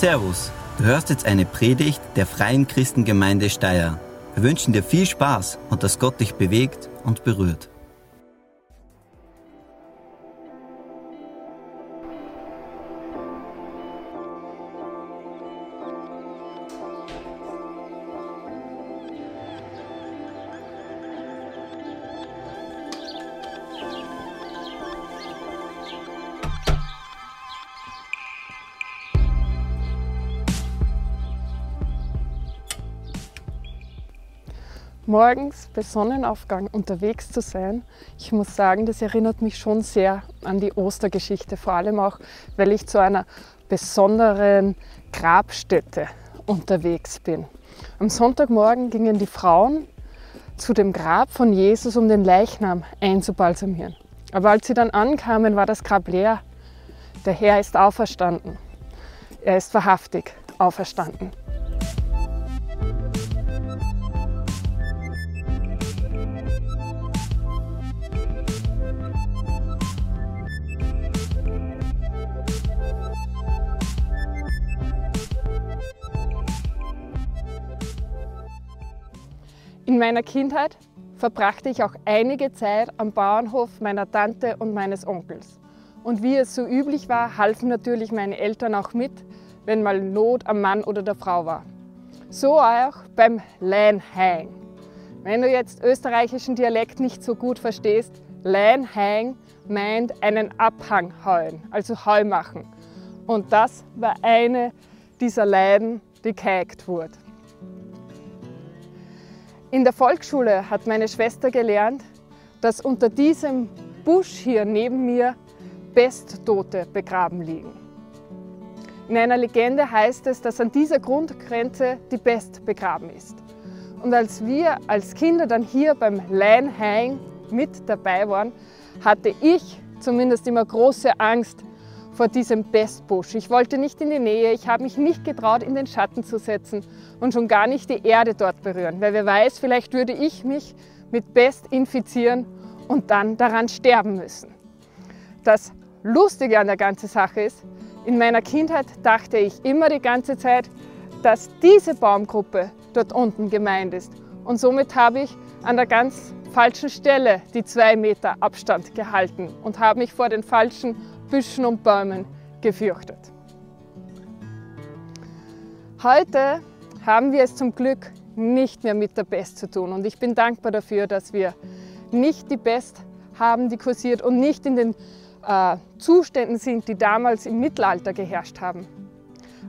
Servus, du hörst jetzt eine Predigt der Freien Christengemeinde Steyr. Wir wünschen dir viel Spaß und dass Gott dich bewegt und berührt. Morgens bei Sonnenaufgang unterwegs zu sein, ich muss sagen, das erinnert mich schon sehr an die Ostergeschichte, vor allem auch, weil ich zu einer besonderen Grabstätte unterwegs bin. Am Sonntagmorgen gingen die Frauen zu dem Grab von Jesus, um den Leichnam einzubalsamieren. Aber als sie dann ankamen, war das Grab leer. Der Herr ist auferstanden. Er ist wahrhaftig auferstanden. Meiner Kindheit verbrachte ich auch einige Zeit am Bauernhof meiner Tante und meines Onkels. Und wie es so üblich war, halfen natürlich meine Eltern auch mit, wenn mal Not am Mann oder der Frau war. So auch beim Länhang. Wenn du jetzt österreichischen Dialekt nicht so gut verstehst, Länhang meint einen Abhang heuen, also Heu machen. Und das war eine dieser Leiden, die gehakt wurde. In der Volksschule hat meine Schwester gelernt, dass unter diesem Busch hier neben mir Besttote begraben liegen. In einer Legende heißt es, dass an dieser Grundgrenze die Best begraben ist. Und als wir als Kinder dann hier beim Leinhain mit dabei waren, hatte ich zumindest immer große Angst, vor diesem Bestbusch. Ich wollte nicht in die Nähe, ich habe mich nicht getraut, in den Schatten zu setzen und schon gar nicht die Erde dort berühren, weil wer weiß, vielleicht würde ich mich mit Best infizieren und dann daran sterben müssen. Das Lustige an der ganzen Sache ist, in meiner Kindheit dachte ich immer die ganze Zeit, dass diese Baumgruppe dort unten gemeint ist. Und somit habe ich an der ganz falschen Stelle die zwei Meter Abstand gehalten und habe mich vor den falschen Büschen und Bäumen gefürchtet. Heute haben wir es zum Glück nicht mehr mit der Pest zu tun und ich bin dankbar dafür, dass wir nicht die Pest haben, die kursiert und nicht in den äh, Zuständen sind, die damals im Mittelalter geherrscht haben.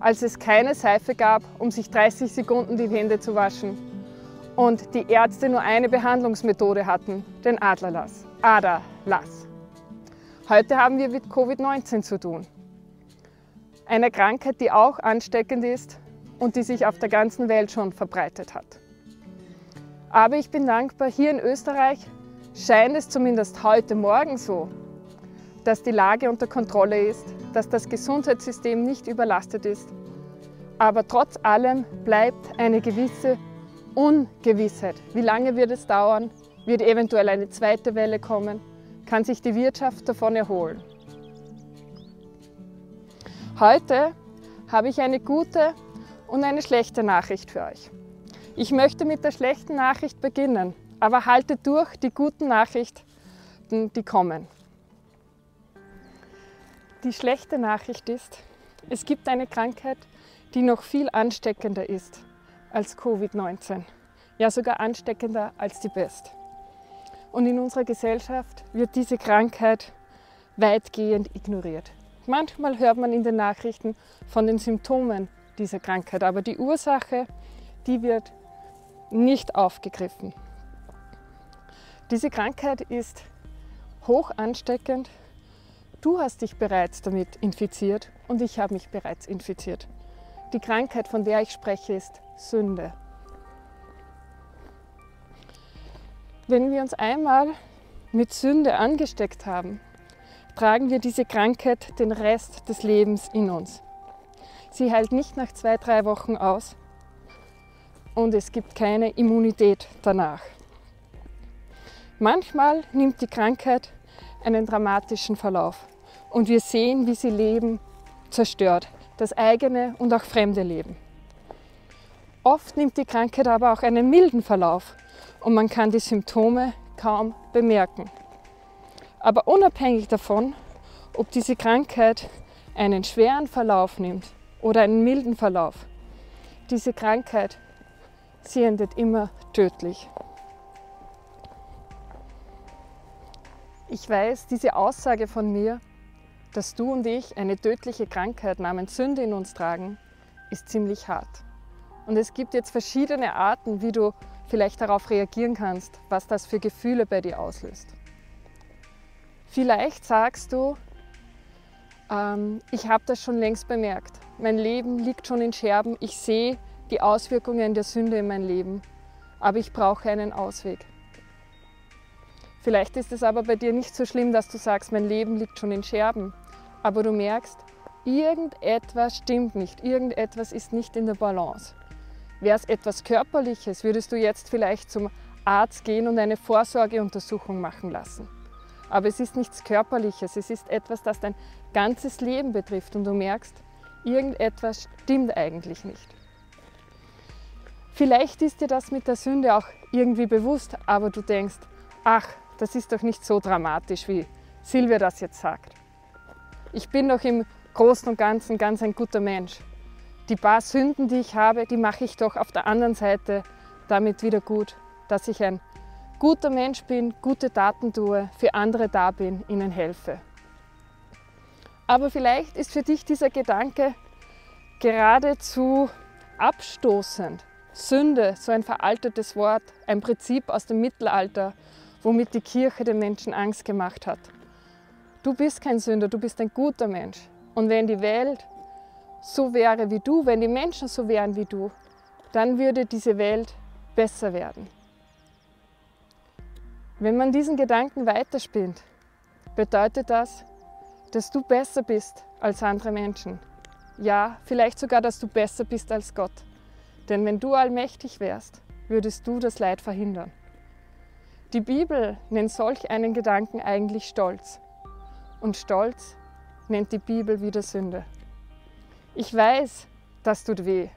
Als es keine Seife gab, um sich 30 Sekunden die Hände zu waschen und die Ärzte nur eine Behandlungsmethode hatten, den Adlerlass, Aderlass. Heute haben wir mit Covid-19 zu tun. Eine Krankheit, die auch ansteckend ist und die sich auf der ganzen Welt schon verbreitet hat. Aber ich bin dankbar, hier in Österreich scheint es zumindest heute Morgen so, dass die Lage unter Kontrolle ist, dass das Gesundheitssystem nicht überlastet ist. Aber trotz allem bleibt eine gewisse Ungewissheit. Wie lange wird es dauern? Wird eventuell eine zweite Welle kommen? Kann sich die Wirtschaft davon erholen. Heute habe ich eine gute und eine schlechte Nachricht für euch. Ich möchte mit der schlechten Nachricht beginnen, aber haltet durch die guten Nachrichten, die kommen. Die schlechte Nachricht ist, es gibt eine Krankheit, die noch viel ansteckender ist als Covid-19. Ja, sogar ansteckender als die Pest. Und in unserer Gesellschaft wird diese Krankheit weitgehend ignoriert. Manchmal hört man in den Nachrichten von den Symptomen dieser Krankheit, aber die Ursache, die wird nicht aufgegriffen. Diese Krankheit ist hoch ansteckend. Du hast dich bereits damit infiziert und ich habe mich bereits infiziert. Die Krankheit, von der ich spreche, ist Sünde. Wenn wir uns einmal mit Sünde angesteckt haben, tragen wir diese Krankheit den Rest des Lebens in uns. Sie heilt nicht nach zwei, drei Wochen aus und es gibt keine Immunität danach. Manchmal nimmt die Krankheit einen dramatischen Verlauf und wir sehen, wie sie Leben zerstört, das eigene und auch fremde Leben. Oft nimmt die Krankheit aber auch einen milden Verlauf und man kann die Symptome kaum bemerken. Aber unabhängig davon, ob diese Krankheit einen schweren Verlauf nimmt oder einen milden Verlauf, diese Krankheit, sie endet immer tödlich. Ich weiß, diese Aussage von mir, dass du und ich eine tödliche Krankheit namens Sünde in uns tragen, ist ziemlich hart. Und es gibt jetzt verschiedene Arten, wie du vielleicht darauf reagieren kannst, was das für Gefühle bei dir auslöst. Vielleicht sagst du, ähm, ich habe das schon längst bemerkt. Mein Leben liegt schon in Scherben. Ich sehe die Auswirkungen der Sünde in mein Leben, aber ich brauche einen Ausweg. Vielleicht ist es aber bei dir nicht so schlimm, dass du sagst, mein Leben liegt schon in Scherben, aber du merkst, irgendetwas stimmt nicht, irgendetwas ist nicht in der Balance. Wäre es etwas Körperliches, würdest du jetzt vielleicht zum Arzt gehen und eine Vorsorgeuntersuchung machen lassen. Aber es ist nichts Körperliches, es ist etwas, das dein ganzes Leben betrifft und du merkst, irgendetwas stimmt eigentlich nicht. Vielleicht ist dir das mit der Sünde auch irgendwie bewusst, aber du denkst, ach, das ist doch nicht so dramatisch, wie Silvia das jetzt sagt. Ich bin doch im Großen und Ganzen ganz ein guter Mensch die paar Sünden, die ich habe, die mache ich doch auf der anderen Seite damit wieder gut, dass ich ein guter Mensch bin, gute Taten tue, für andere da bin, ihnen helfe. Aber vielleicht ist für dich dieser Gedanke geradezu abstoßend. Sünde, so ein veraltetes Wort, ein Prinzip aus dem Mittelalter, womit die Kirche den Menschen Angst gemacht hat. Du bist kein Sünder, du bist ein guter Mensch. Und wenn die Welt so wäre wie du, wenn die Menschen so wären wie du, dann würde diese Welt besser werden. Wenn man diesen Gedanken weiterspinnt, bedeutet das, dass du besser bist als andere Menschen. Ja, vielleicht sogar, dass du besser bist als Gott. Denn wenn du allmächtig wärst, würdest du das Leid verhindern. Die Bibel nennt solch einen Gedanken eigentlich Stolz. Und Stolz nennt die Bibel wieder Sünde. Ich weiß, das tut weh.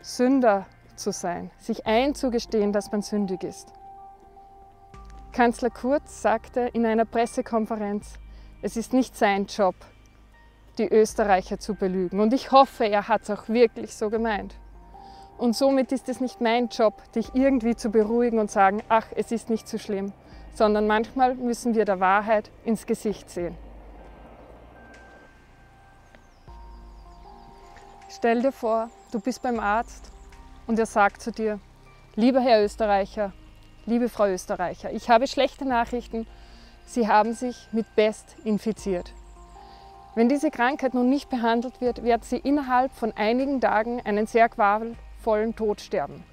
Sünder zu sein, sich einzugestehen, dass man sündig ist. Kanzler Kurz sagte in einer Pressekonferenz, es ist nicht sein Job, die Österreicher zu belügen. Und ich hoffe, er hat es auch wirklich so gemeint. Und somit ist es nicht mein Job, dich irgendwie zu beruhigen und sagen, ach, es ist nicht so schlimm, sondern manchmal müssen wir der Wahrheit ins Gesicht sehen. Stell dir vor, du bist beim Arzt und er sagt zu dir, lieber Herr Österreicher, liebe Frau Österreicher, ich habe schlechte Nachrichten, Sie haben sich mit Best infiziert. Wenn diese Krankheit nun nicht behandelt wird, wird sie innerhalb von einigen Tagen einen sehr qualvollen Tod sterben.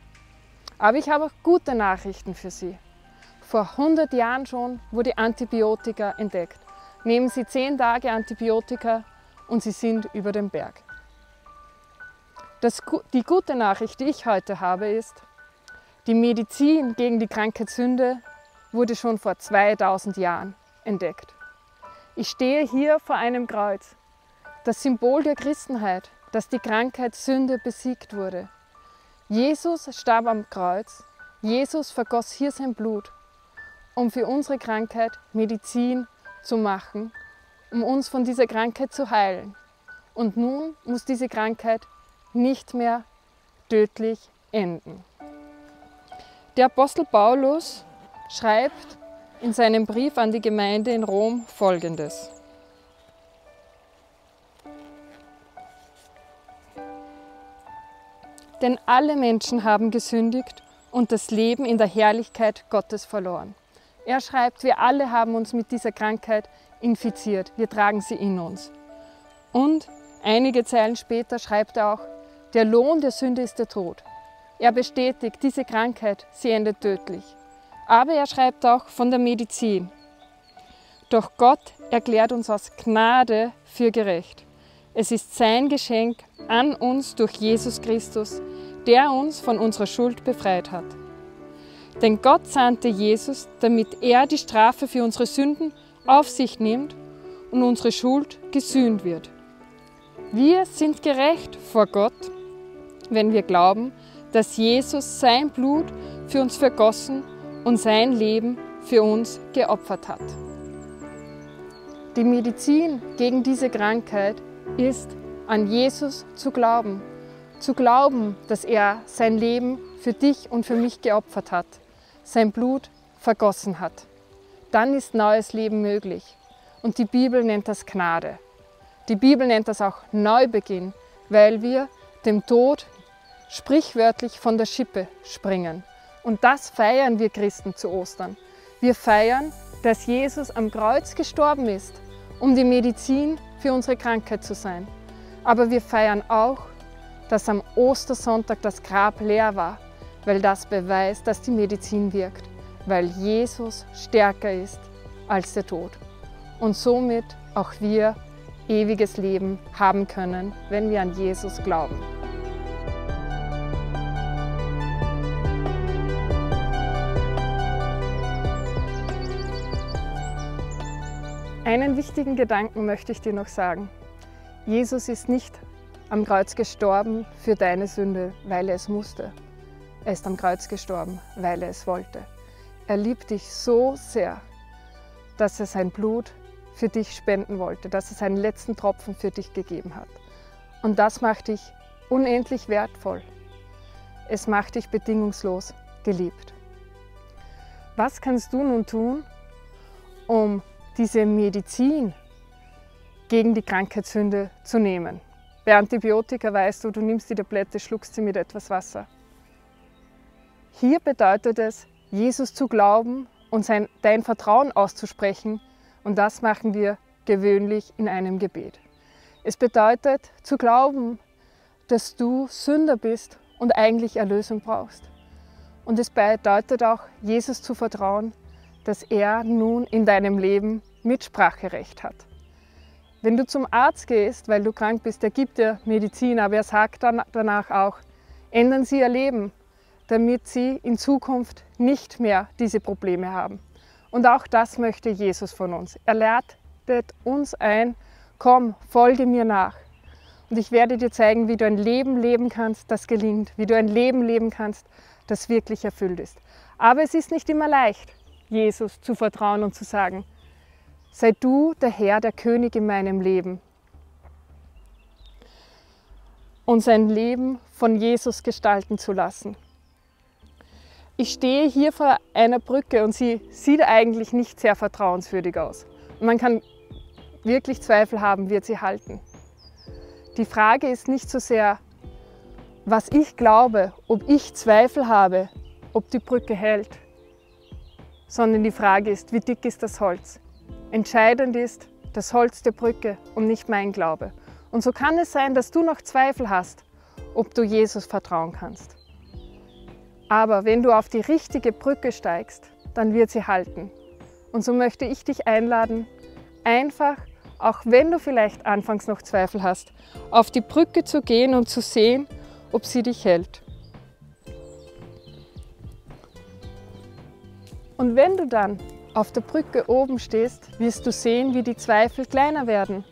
Aber ich habe auch gute Nachrichten für Sie. Vor 100 Jahren schon wurde Antibiotika entdeckt. Nehmen Sie 10 Tage Antibiotika und Sie sind über den Berg. Das, die gute Nachricht, die ich heute habe, ist, die Medizin gegen die Krankheitssünde wurde schon vor 2000 Jahren entdeckt. Ich stehe hier vor einem Kreuz, das Symbol der Christenheit, dass die Krankheit Sünde besiegt wurde. Jesus starb am Kreuz, Jesus vergoss hier sein Blut, um für unsere Krankheit Medizin zu machen, um uns von dieser Krankheit zu heilen. Und nun muss diese Krankheit nicht mehr tödlich enden. Der Apostel Paulus schreibt in seinem Brief an die Gemeinde in Rom folgendes. Denn alle Menschen haben gesündigt und das Leben in der Herrlichkeit Gottes verloren. Er schreibt, wir alle haben uns mit dieser Krankheit infiziert, wir tragen sie in uns. Und einige Zeilen später schreibt er auch, der Lohn der Sünde ist der Tod. Er bestätigt, diese Krankheit, sie endet tödlich. Aber er schreibt auch von der Medizin. Doch Gott erklärt uns aus Gnade für gerecht. Es ist sein Geschenk an uns durch Jesus Christus, der uns von unserer Schuld befreit hat. Denn Gott sandte Jesus, damit er die Strafe für unsere Sünden auf sich nimmt und unsere Schuld gesühnt wird. Wir sind gerecht vor Gott, wenn wir glauben, dass Jesus sein Blut für uns vergossen und sein Leben für uns geopfert hat. Die Medizin gegen diese Krankheit ist, an Jesus zu glauben. Zu glauben, dass er sein Leben für dich und für mich geopfert hat, sein Blut vergossen hat. Dann ist neues Leben möglich. Und die Bibel nennt das Gnade. Die Bibel nennt das auch Neubeginn, weil wir dem Tod sprichwörtlich von der Schippe springen. Und das feiern wir Christen zu Ostern. Wir feiern, dass Jesus am Kreuz gestorben ist, um die Medizin für unsere Krankheit zu sein. Aber wir feiern auch, dass am Ostersonntag das Grab leer war, weil das beweist, dass die Medizin wirkt, weil Jesus stärker ist als der Tod. Und somit auch wir ewiges Leben haben können, wenn wir an Jesus glauben. Einen wichtigen Gedanken möchte ich dir noch sagen. Jesus ist nicht am Kreuz gestorben für deine Sünde, weil er es musste. Er ist am Kreuz gestorben, weil er es wollte. Er liebt dich so sehr, dass er sein Blut für dich spenden wollte, dass er seinen letzten Tropfen für dich gegeben hat. Und das macht dich unendlich wertvoll. Es macht dich bedingungslos geliebt. Was kannst du nun tun, um diese Medizin gegen die Krankheitssünde zu nehmen? Bei Antibiotika weißt du, du nimmst die Tablette, schluckst sie mit etwas Wasser. Hier bedeutet es, Jesus zu glauben und sein, dein Vertrauen auszusprechen, und das machen wir gewöhnlich in einem Gebet. Es bedeutet zu glauben, dass du Sünder bist und eigentlich Erlösung brauchst. Und es bedeutet auch, Jesus zu vertrauen, dass er nun in deinem Leben Mitspracherecht hat. Wenn du zum Arzt gehst, weil du krank bist, der gibt dir Medizin, aber er sagt dann danach auch, ändern Sie Ihr Leben, damit Sie in Zukunft nicht mehr diese Probleme haben. Und auch das möchte Jesus von uns. Er ladet uns ein, komm, folge mir nach. Und ich werde dir zeigen, wie du ein Leben leben kannst, das gelingt, wie du ein Leben leben kannst, das wirklich erfüllt ist. Aber es ist nicht immer leicht, Jesus zu vertrauen und zu sagen, sei du der Herr, der König in meinem Leben. Und sein Leben von Jesus gestalten zu lassen. Ich stehe hier vor einer Brücke und sie sieht eigentlich nicht sehr vertrauenswürdig aus. man kann wirklich Zweifel haben, wird sie halten. Die Frage ist nicht so sehr, was ich glaube, ob ich Zweifel habe, ob die Brücke hält, sondern die Frage ist, wie dick ist das Holz? Entscheidend ist das Holz der Brücke und nicht mein Glaube. Und so kann es sein, dass du noch Zweifel hast, ob du Jesus vertrauen kannst. Aber wenn du auf die richtige Brücke steigst, dann wird sie halten. Und so möchte ich dich einladen, einfach, auch wenn du vielleicht anfangs noch Zweifel hast, auf die Brücke zu gehen und zu sehen, ob sie dich hält. Und wenn du dann auf der Brücke oben stehst, wirst du sehen, wie die Zweifel kleiner werden.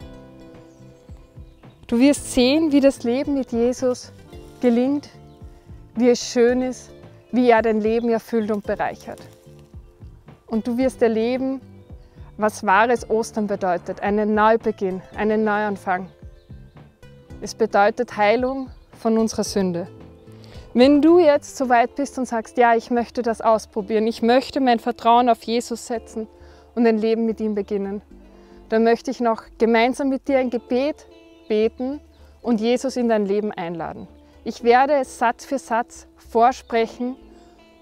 Du wirst sehen, wie das Leben mit Jesus gelingt, wie es schön ist, wie er dein Leben erfüllt und bereichert. Und du wirst erleben, was wahres Ostern bedeutet, einen Neubeginn, einen Neuanfang. Es bedeutet Heilung von unserer Sünde. Wenn du jetzt so weit bist und sagst, ja, ich möchte das ausprobieren, ich möchte mein Vertrauen auf Jesus setzen und ein Leben mit ihm beginnen, dann möchte ich noch gemeinsam mit dir ein Gebet beten und Jesus in dein Leben einladen. Ich werde es Satz für Satz vorsprechen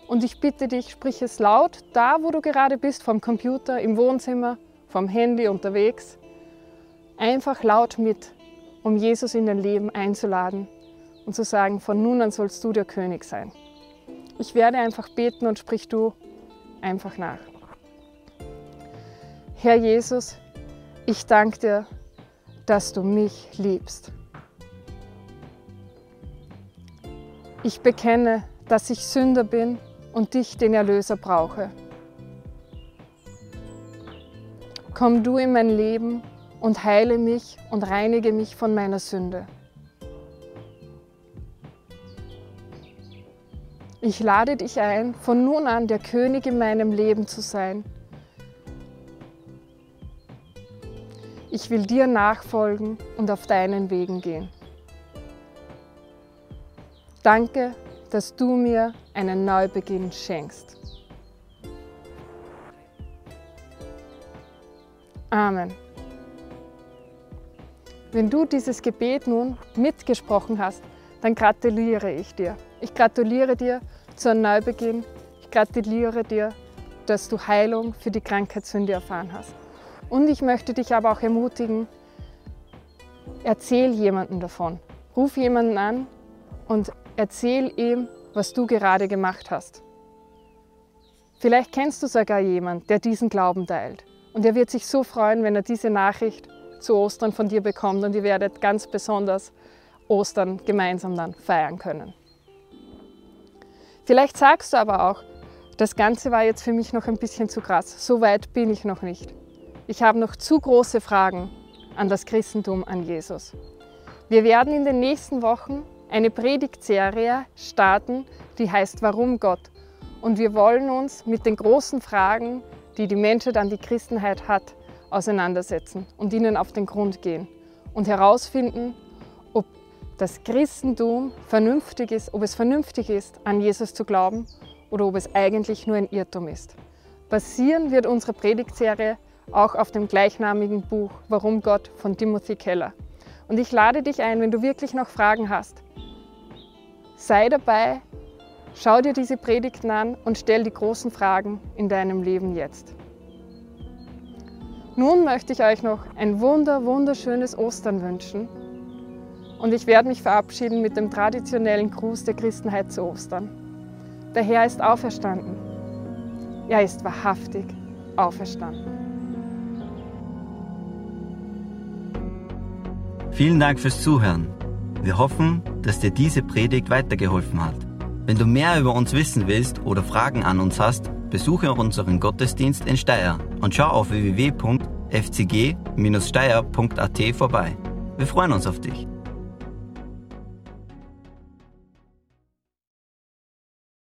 und ich bitte dich, sprich es laut, da wo du gerade bist, vom Computer, im Wohnzimmer, vom Handy, unterwegs. Einfach laut mit, um Jesus in dein Leben einzuladen und zu sagen, von nun an sollst du der König sein. Ich werde einfach beten und sprich du einfach nach. Herr Jesus, ich danke dir, dass du mich liebst. Ich bekenne, dass ich Sünder bin und dich, den Erlöser, brauche. Komm du in mein Leben und heile mich und reinige mich von meiner Sünde. Ich lade dich ein, von nun an der König in meinem Leben zu sein. Ich will dir nachfolgen und auf deinen Wegen gehen. Danke, dass du mir einen Neubeginn schenkst. Amen. Wenn du dieses Gebet nun mitgesprochen hast, dann gratuliere ich dir. Ich gratuliere dir zu einem Neubeginn. Ich gratuliere dir, dass du Heilung für die Krankheitssünde erfahren hast. Und ich möchte dich aber auch ermutigen, erzähl jemanden davon. Ruf jemanden an und erzähl ihm, was du gerade gemacht hast. Vielleicht kennst du sogar jemanden, der diesen Glauben teilt. Und er wird sich so freuen, wenn er diese Nachricht zu Ostern von dir bekommt und ihr werdet ganz besonders Ostern gemeinsam dann feiern können. Vielleicht sagst du aber auch, das Ganze war jetzt für mich noch ein bisschen zu krass. So weit bin ich noch nicht. Ich habe noch zu große Fragen an das Christentum, an Jesus. Wir werden in den nächsten Wochen eine Predigtserie starten, die heißt Warum Gott? Und wir wollen uns mit den großen Fragen, die die Menschheit an die Christenheit hat, auseinandersetzen und ihnen auf den Grund gehen und herausfinden, das Christentum vernünftig ist, ob es vernünftig ist, an Jesus zu glauben oder ob es eigentlich nur ein Irrtum ist. Basieren wird unsere Predigtserie auch auf dem gleichnamigen Buch Warum Gott von Timothy Keller. Und ich lade dich ein, wenn du wirklich noch Fragen hast, sei dabei, schau dir diese Predigten an und stell die großen Fragen in deinem Leben jetzt. Nun möchte ich euch noch ein wunder, wunderschönes Ostern wünschen. Und ich werde mich verabschieden mit dem traditionellen Gruß der Christenheit zu Ostern. Der Herr ist auferstanden. Er ist wahrhaftig auferstanden. Vielen Dank fürs Zuhören. Wir hoffen, dass dir diese Predigt weitergeholfen hat. Wenn du mehr über uns wissen willst oder Fragen an uns hast, besuche unseren Gottesdienst in Steyr und schau auf www.fcg-steyr.at vorbei. Wir freuen uns auf dich.